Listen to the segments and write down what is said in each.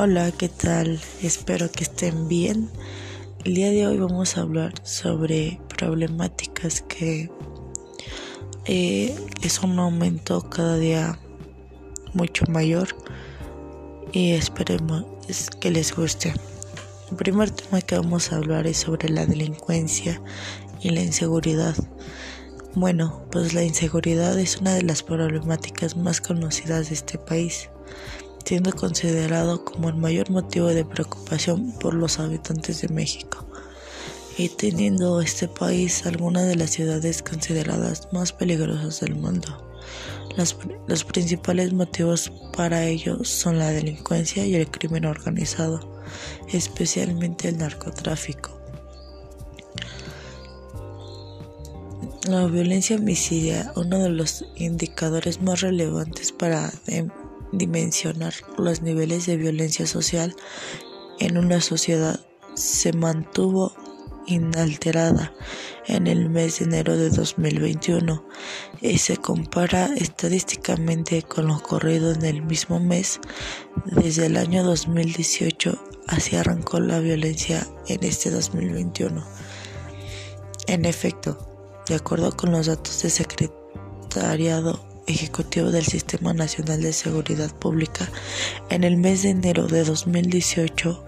Hola, ¿qué tal? Espero que estén bien. El día de hoy vamos a hablar sobre problemáticas que eh, es un aumento cada día mucho mayor y esperemos que les guste. El primer tema que vamos a hablar es sobre la delincuencia y la inseguridad. Bueno, pues la inseguridad es una de las problemáticas más conocidas de este país siendo considerado como el mayor motivo de preocupación por los habitantes de México y teniendo este país algunas de las ciudades consideradas más peligrosas del mundo. los principales motivos para ello son la delincuencia y el crimen organizado, especialmente el narcotráfico. La violencia homicidia, uno de los indicadores más relevantes para em, dimensionar los niveles de violencia social en una sociedad se mantuvo inalterada en el mes de enero de 2021 y se compara estadísticamente con lo ocurrido en el mismo mes desde el año 2018 así arrancó la violencia en este 2021. En efecto, de acuerdo con los datos de Secretariado Ejecutivo del Sistema Nacional de Seguridad Pública, en el mes de enero de 2018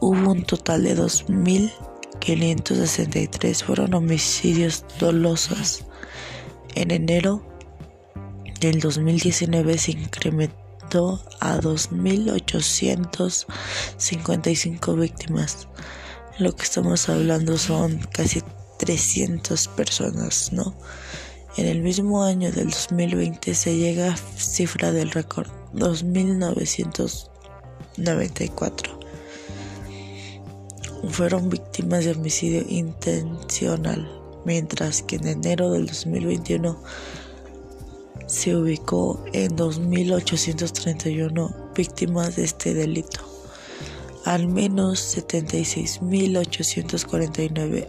hubo un total de 2.563 fueron homicidios dolosos. En enero del 2019 se incrementó a 2.855 víctimas. Lo que estamos hablando son casi 300 personas, ¿no? En el mismo año del 2020 se llega a cifra del récord 2.994. Fueron víctimas de homicidio intencional, mientras que en enero del 2021 se ubicó en 2.831 víctimas de este delito. Al menos 76.849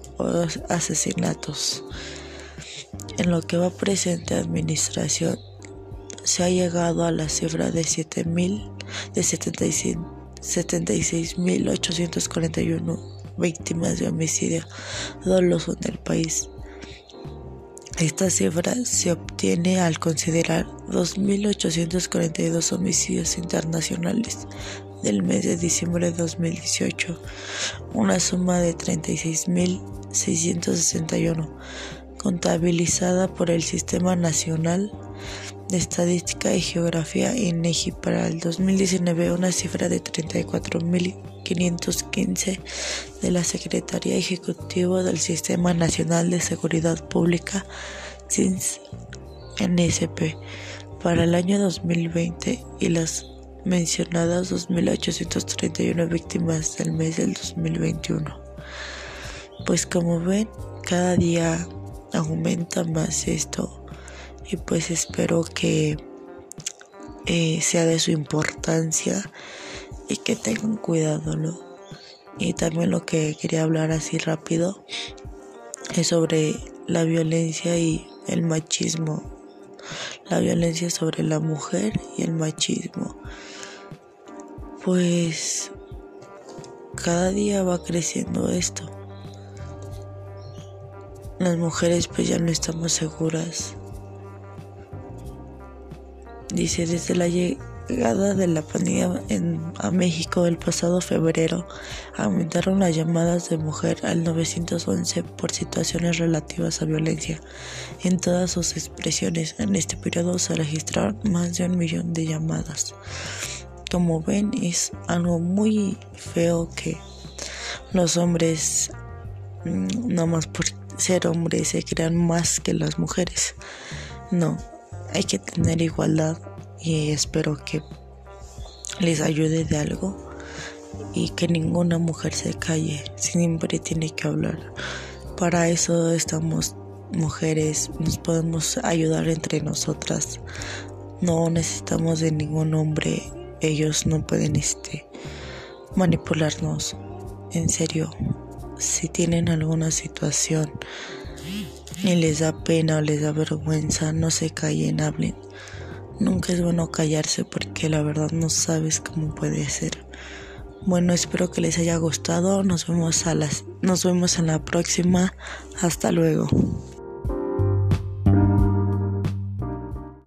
asesinatos. En lo que va presente administración, se ha llegado a la cifra de 7.000 de 76.841 víctimas de homicidio doloso en el país. Esta cifra se obtiene al considerar 2.842 homicidios internacionales del mes de diciembre de 2018, una suma de 36.661 contabilizada por el Sistema Nacional de Estadística y Geografía INEGI para el 2019 una cifra de 34.515 de la Secretaría Ejecutiva del Sistema Nacional de Seguridad Pública SINS NSP para el año 2020 y las mencionadas 2.831 víctimas del mes del 2021. Pues como ven, cada día aumenta más esto y pues espero que eh, sea de su importancia y que tengan cuidado, ¿no? Y también lo que quería hablar así rápido es sobre la violencia y el machismo. La violencia sobre la mujer y el machismo. Pues cada día va creciendo esto las mujeres pues ya no estamos seguras. Dice, desde la llegada de la pandemia en, a México el pasado febrero, aumentaron las llamadas de mujer al 911 por situaciones relativas a violencia. En todas sus expresiones, en este periodo se registraron más de un millón de llamadas. Como ven, es algo muy feo que los hombres, mm, no más por ser hombres se crean más que las mujeres. No, hay que tener igualdad y espero que les ayude de algo y que ninguna mujer se calle, siempre tiene que hablar. Para eso estamos mujeres, nos podemos ayudar entre nosotras. No necesitamos de ningún hombre, ellos no pueden este manipularnos. En serio, si tienen alguna situación y les da pena o les da vergüenza, no se callen, hablen. Nunca es bueno callarse porque la verdad no sabes cómo puede ser. Bueno, espero que les haya gustado. Nos vemos a las nos vemos en la próxima. Hasta luego.